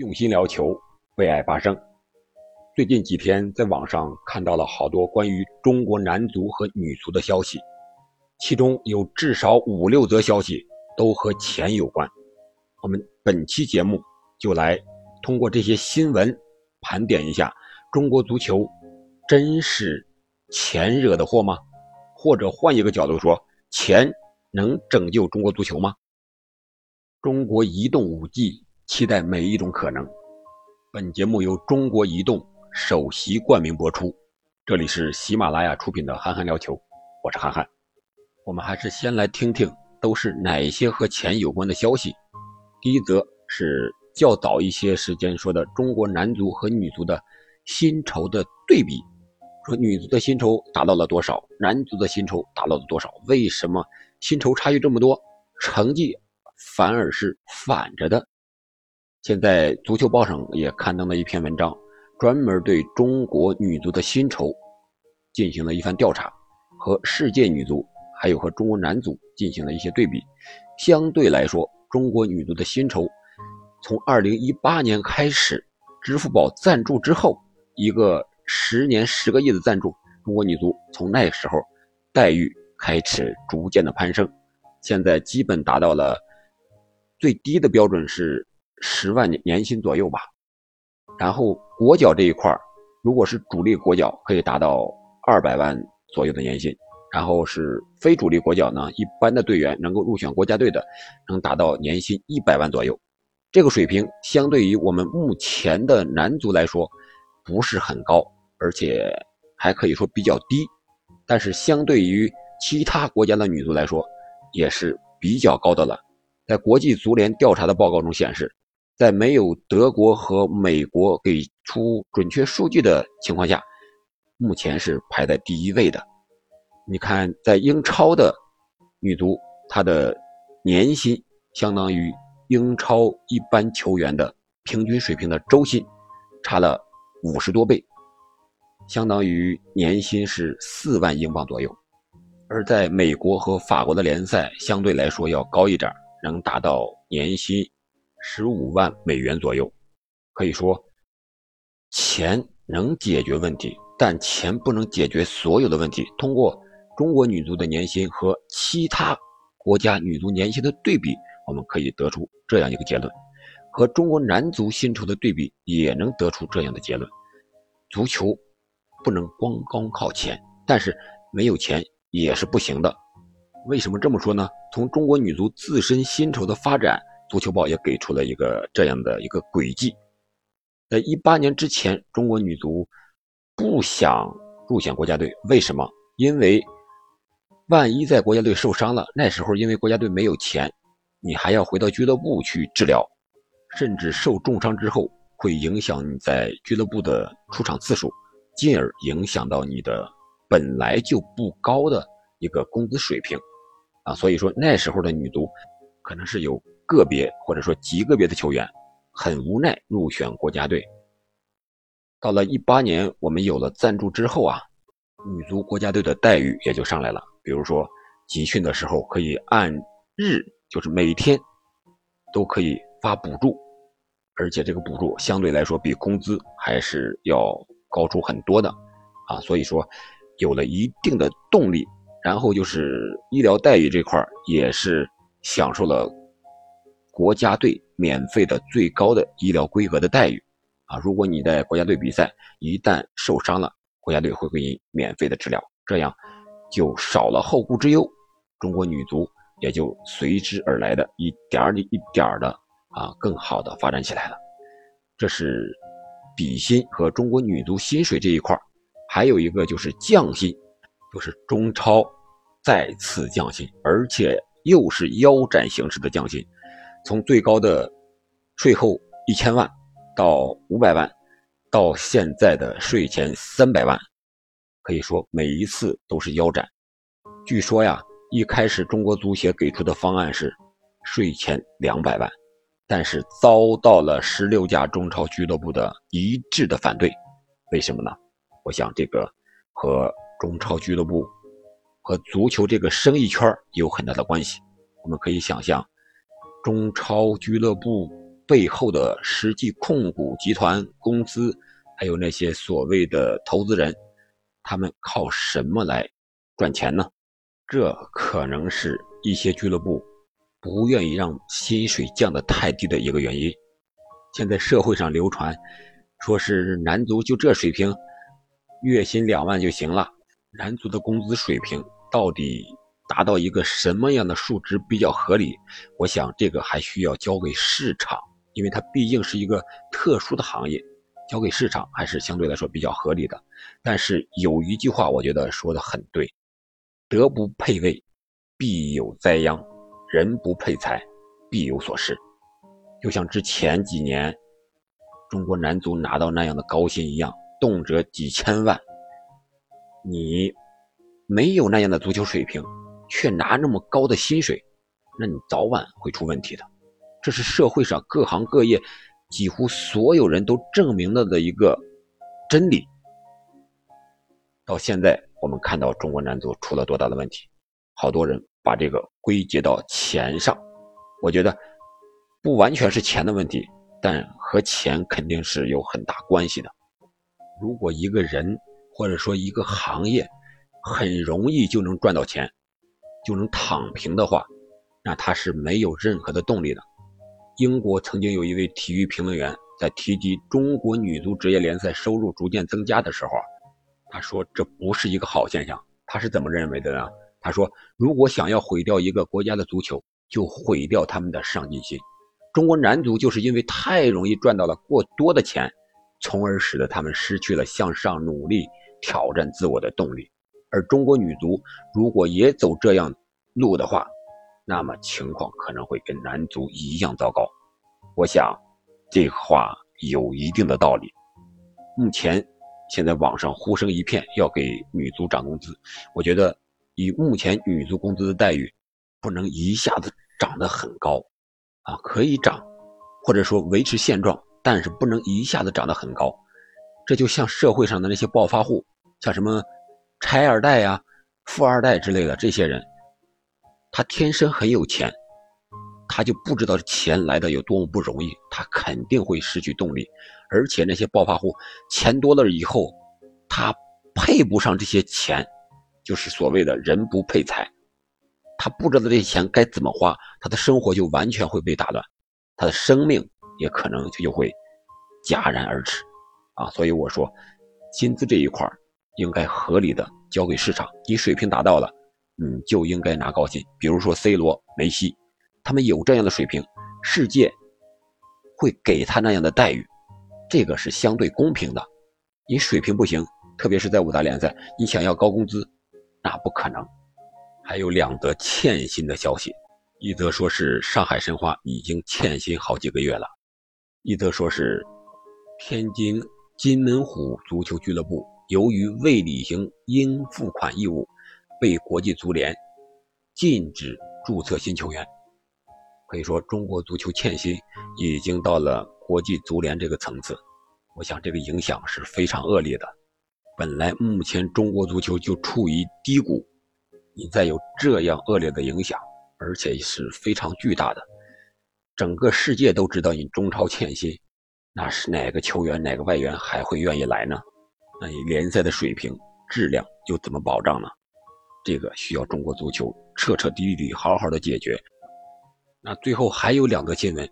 用心聊球，为爱发声。最近几天，在网上看到了好多关于中国男足和女足的消息，其中有至少五六则消息都和钱有关。我们本期节目就来通过这些新闻盘点一下：中国足球真是钱惹的祸吗？或者换一个角度说，钱能拯救中国足球吗？中国移动 5G。期待每一种可能。本节目由中国移动首席冠名播出。这里是喜马拉雅出品的《憨憨聊球》，我是憨憨。我们还是先来听听都是哪些和钱有关的消息。第一则是较早一些时间说的中国男足和女足的薪酬的对比，说女足的薪酬达到了多少，男足的薪酬达到了多少？为什么薪酬差距这么多，成绩反而是反着的？现在足球报上也刊登了一篇文章，专门对中国女足的薪酬进行了一番调查，和世界女足还有和中国男足进行了一些对比。相对来说，中国女足的薪酬从2018年开始，支付宝赞助之后，一个十年十个亿的赞助，中国女足从那时候待遇开始逐渐的攀升，现在基本达到了最低的标准是。十万年年薪左右吧，然后国脚这一块如果是主力国脚，可以达到二百万左右的年薪；然后是非主力国脚呢，一般的队员能够入选国家队的，能达到年薪一百万左右。这个水平相对于我们目前的男足来说，不是很高，而且还可以说比较低。但是相对于其他国家的女足来说，也是比较高的了。在国际足联调查的报告中显示。在没有德国和美国给出准确数据的情况下，目前是排在第一位的。你看，在英超的女足，她的年薪相当于英超一般球员的平均水平的周薪，差了五十多倍，相当于年薪是四万英镑左右。而在美国和法国的联赛相对来说要高一点，能达到年薪。十五万美元左右，可以说，钱能解决问题，但钱不能解决所有的问题。通过中国女足的年薪和其他国家女足年薪的对比，我们可以得出这样一个结论；和中国男足薪酬的对比，也能得出这样的结论：足球不能光光靠钱，但是没有钱也是不行的。为什么这么说呢？从中国女足自身薪酬的发展。足球报也给出了一个这样的一个轨迹，在一八年之前，中国女足不想入选国家队，为什么？因为万一在国家队受伤了，那时候因为国家队没有钱，你还要回到俱乐部去治疗，甚至受重伤之后会影响你在俱乐部的出场次数，进而影响到你的本来就不高的一个工资水平，啊，所以说那时候的女足可能是有。个别或者说极个别的球员很无奈入选国家队。到了一八年，我们有了赞助之后啊，女足国家队的待遇也就上来了。比如说集训的时候可以按日，就是每天都可以发补助，而且这个补助相对来说比工资还是要高出很多的啊。所以说有了一定的动力，然后就是医疗待遇这块也是享受了。国家队免费的最高的医疗规格的待遇，啊，如果你在国家队比赛一旦受伤了，国家队会给你免费的治疗，这样就少了后顾之忧，中国女足也就随之而来的一点儿一点儿的啊，更好的发展起来了。这是比薪和中国女足薪水这一块还有一个就是降薪，就是中超再次降薪，而且又是腰斩形式的降薪。从最高的税后一千万到五百万，到现在的税前三百万，可以说每一次都是腰斩。据说呀，一开始中国足协给出的方案是税前两百万，但是遭到了十六家中超俱乐部的一致的反对。为什么呢？我想这个和中超俱乐部和足球这个生意圈有很大的关系。我们可以想象。中超俱乐部背后的实际控股集团公司，还有那些所谓的投资人，他们靠什么来赚钱呢？这可能是一些俱乐部不愿意让薪水降得太低的一个原因。现在社会上流传，说是男足就这水平，月薪两万就行了。男足的工资水平到底？达到一个什么样的数值比较合理？我想这个还需要交给市场，因为它毕竟是一个特殊的行业，交给市场还是相对来说比较合理的。但是有一句话，我觉得说的很对：德不配位，必有灾殃；人不配财，必有所失。就像之前几年中国男足拿到那样的高薪一样，动辄几千万，你没有那样的足球水平。却拿那么高的薪水，那你早晚会出问题的。这是社会上各行各业几乎所有人都证明了的一个真理。到现在，我们看到中国男足出了多大的问题，好多人把这个归结到钱上。我觉得不完全是钱的问题，但和钱肯定是有很大关系的。如果一个人或者说一个行业很容易就能赚到钱，就能躺平的话，那他是没有任何的动力的。英国曾经有一位体育评论员在提及中国女足职业联赛收入逐渐增加的时候，他说这不是一个好现象。他是怎么认为的呢？他说，如果想要毁掉一个国家的足球，就毁掉他们的上进心。中国男足就是因为太容易赚到了过多的钱，从而使得他们失去了向上努力、挑战自我的动力。而中国女足如果也走这样路的话，那么情况可能会跟男足一样糟糕。我想，这话有一定的道理。目前，现在网上呼声一片要给女足涨工资，我觉得以目前女足工资的待遇，不能一下子涨得很高，啊，可以涨，或者说维持现状，但是不能一下子涨得很高。这就像社会上的那些暴发户，像什么。拆二代呀，富二代之类的这些人，他天生很有钱，他就不知道钱来的有多么不容易，他肯定会失去动力。而且那些暴发户钱多了以后，他配不上这些钱，就是所谓的人不配财。他不知道这些钱该怎么花，他的生活就完全会被打乱，他的生命也可能就会戛然而止。啊，所以我说，薪资这一块应该合理的交给市场，你水平达到了，嗯，就应该拿高薪。比如说 C 罗、梅西，他们有这样的水平，世界会给他那样的待遇，这个是相对公平的。你水平不行，特别是在五大联赛，你想要高工资，那不可能。还有两则欠薪的消息，一则说是上海申花已经欠薪好几个月了，一则说是天津金门虎足球俱乐部。由于未履行应付款义务，被国际足联禁止注册新球员。可以说，中国足球欠薪已经到了国际足联这个层次。我想，这个影响是非常恶劣的。本来目前中国足球就处于低谷，你再有这样恶劣的影响，而且是非常巨大的，整个世界都知道你中超欠薪，那是哪个球员、哪个外援还会愿意来呢？那你联赛的水平质量又怎么保障呢？这个需要中国足球彻彻底底好好的解决。那最后还有两个新闻，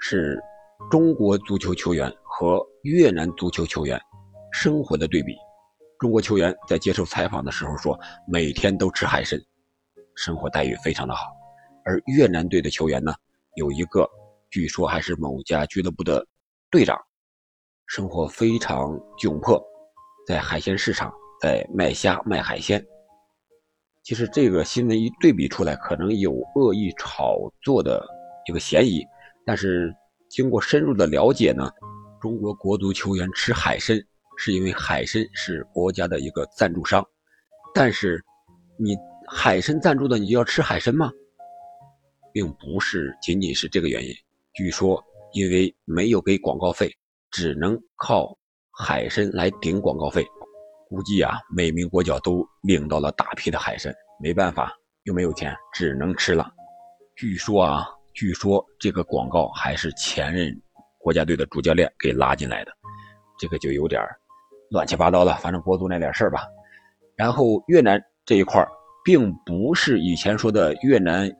是中国足球球员和越南足球球员生活的对比。中国球员在接受采访的时候说，每天都吃海参，生活待遇非常的好。而越南队的球员呢，有一个据说还是某家俱乐部的队长，生活非常窘迫。在海鲜市场，在卖虾卖海鲜。其实这个新闻一对比出来，可能有恶意炒作的一个嫌疑。但是经过深入的了解呢，中国国足球员吃海参，是因为海参是国家的一个赞助商。但是你海参赞助的，你就要吃海参吗？并不是仅仅是这个原因。据说因为没有给广告费，只能靠。海参来顶广告费，估计啊，每名国脚都领到了大批的海参，没办法，又没有钱，只能吃了。据说啊，据说这个广告还是前任国家队的主教练给拉进来的，这个就有点乱七八糟了。反正国足那点事儿吧。然后越南这一块并不是以前说的越南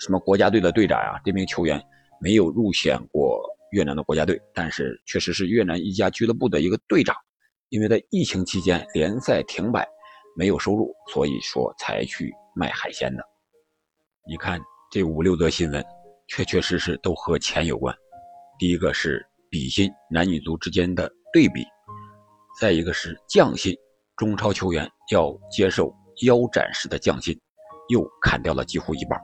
什么国家队的队长啊，这名球员没有入选过越南的国家队，但是确实是越南一家俱乐部的一个队长。因为在疫情期间联赛停摆，没有收入，所以说才去卖海鲜的。你看这五六则新闻。确确实实都和钱有关。第一个是比薪，男女足之间的对比；再一个是降薪，中超球员要接受腰斩式的降薪，又砍掉了几乎一半。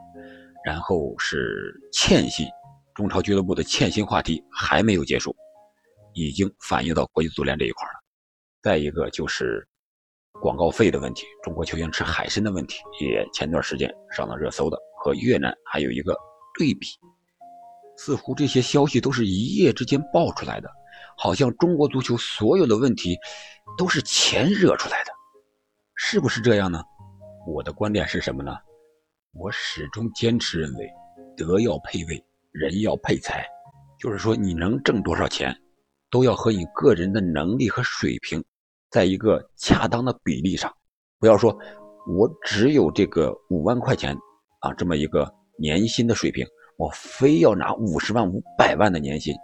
然后是欠薪，中超俱乐部的欠薪话题还没有结束，已经反映到国际足联这一块了。再一个就是广告费的问题，中国球员吃海参的问题也前段时间上了热搜的，和越南还有一个。对比，似乎这些消息都是一夜之间爆出来的，好像中国足球所有的问题都是钱惹出来的，是不是这样呢？我的观点是什么呢？我始终坚持认为，德要配位，人要配财，就是说你能挣多少钱，都要和你个人的能力和水平在一个恰当的比例上，不要说我只有这个五万块钱啊这么一个。年薪的水平，我非要拿五十万、五百万的年薪，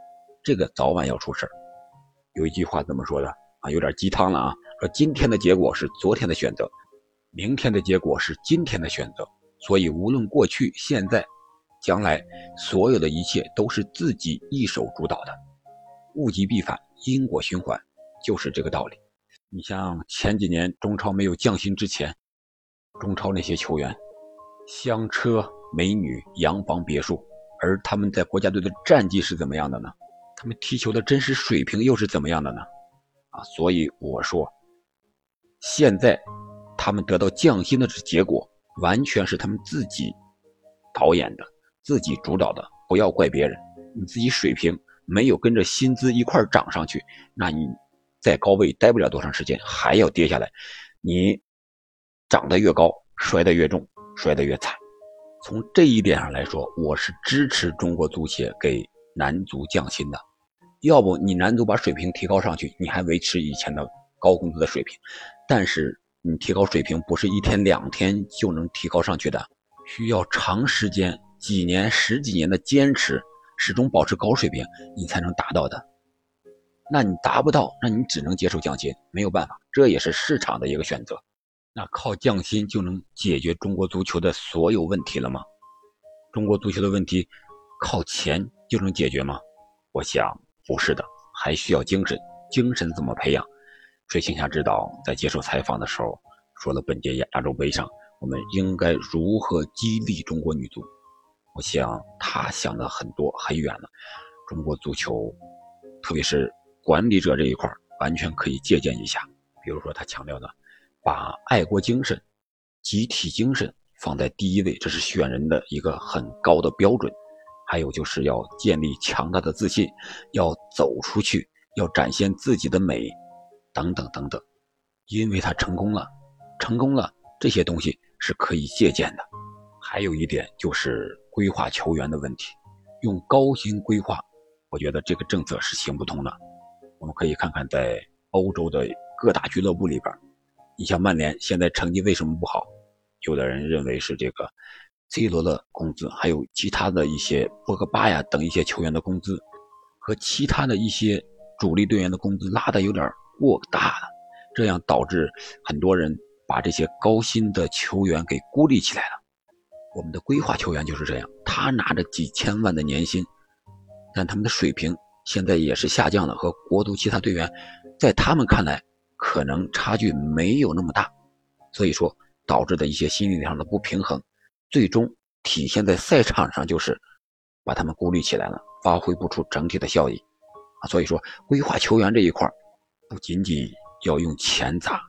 这个早晚要出事儿。有一句话怎么说的啊？有点鸡汤了啊！说今天的结果是昨天的选择，明天的结果是今天的选择。所以无论过去、现在、将来，所有的一切都是自己一手主导的。物极必反，因果循环，就是这个道理。你像前几年中超没有降薪之前，中超那些球员，香车。美女、洋房、别墅，而他们在国家队的战绩是怎么样的呢？他们踢球的真实水平又是怎么样的呢？啊，所以我说，现在他们得到降薪的结果，完全是他们自己导演的、自己主导的，不要怪别人。你自己水平没有跟着薪资一块涨上去，那你在高位待不了多长时间，还要跌下来。你长得越高，摔得越重，摔得越惨。从这一点上来说，我是支持中国足协给男足降薪的。要不你男足把水平提高上去，你还维持以前的高工资的水平。但是你提高水平不是一天两天就能提高上去的，需要长时间、几年、十几年的坚持，始终保持高水平，你才能达到的。那你达不到，那你只能接受降薪，没有办法，这也是市场的一个选择。那靠降薪就能解决中国足球的所有问题了吗？中国足球的问题靠钱就能解决吗？我想不是的，还需要精神。精神怎么培养？水庆霞指导在接受采访的时候说了，本届亚洲杯上我们应该如何激励中国女足？我想他想的很多很远了。中国足球，特别是管理者这一块，完全可以借鉴一下。比如说他强调的。把爱国精神、集体精神放在第一位，这是选人的一个很高的标准。还有就是要建立强大的自信，要走出去，要展现自己的美，等等等等。因为他成功了，成功了，这些东西是可以借鉴的。还有一点就是规划球员的问题，用高薪规划，我觉得这个政策是行不通的。我们可以看看在欧洲的各大俱乐部里边。你像曼联现在成绩为什么不好？有的人认为是这个 C 罗的工资，还有其他的一些博格巴呀等一些球员的工资，和其他的一些主力队员的工资拉的有点过大了，这样导致很多人把这些高薪的球员给孤立起来了。我们的规划球员就是这样，他拿着几千万的年薪，但他们的水平现在也是下降的，和国足其他队员在他们看来。可能差距没有那么大，所以说导致的一些心理上的不平衡，最终体现在赛场上，就是把他们孤立起来了，发挥不出整体的效益啊。所以说，规划球员这一块不仅仅要用钱砸，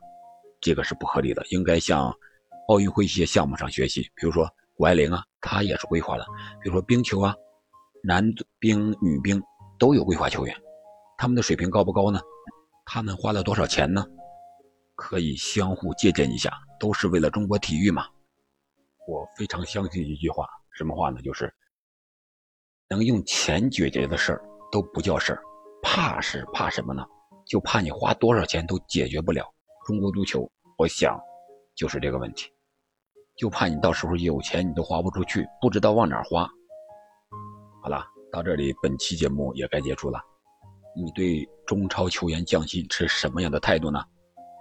这个是不合理的，应该向奥运会一些项目上学习，比如说谷爱凌啊，她也是规划的，比如说冰球啊，男冰、女冰都有规划球员，他们的水平高不高呢？他们花了多少钱呢？可以相互借鉴一下，都是为了中国体育嘛。我非常相信一句话，什么话呢？就是能用钱解决的事儿都不叫事儿，怕是怕什么呢？就怕你花多少钱都解决不了。中国足球，我想就是这个问题，就怕你到时候有钱你都花不出去，不知道往哪花。好了，到这里本期节目也该结束了。你对中超球员降薪持什么样的态度呢？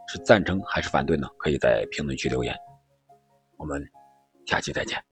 是赞成还是反对呢？可以在评论区留言。我们下期再见。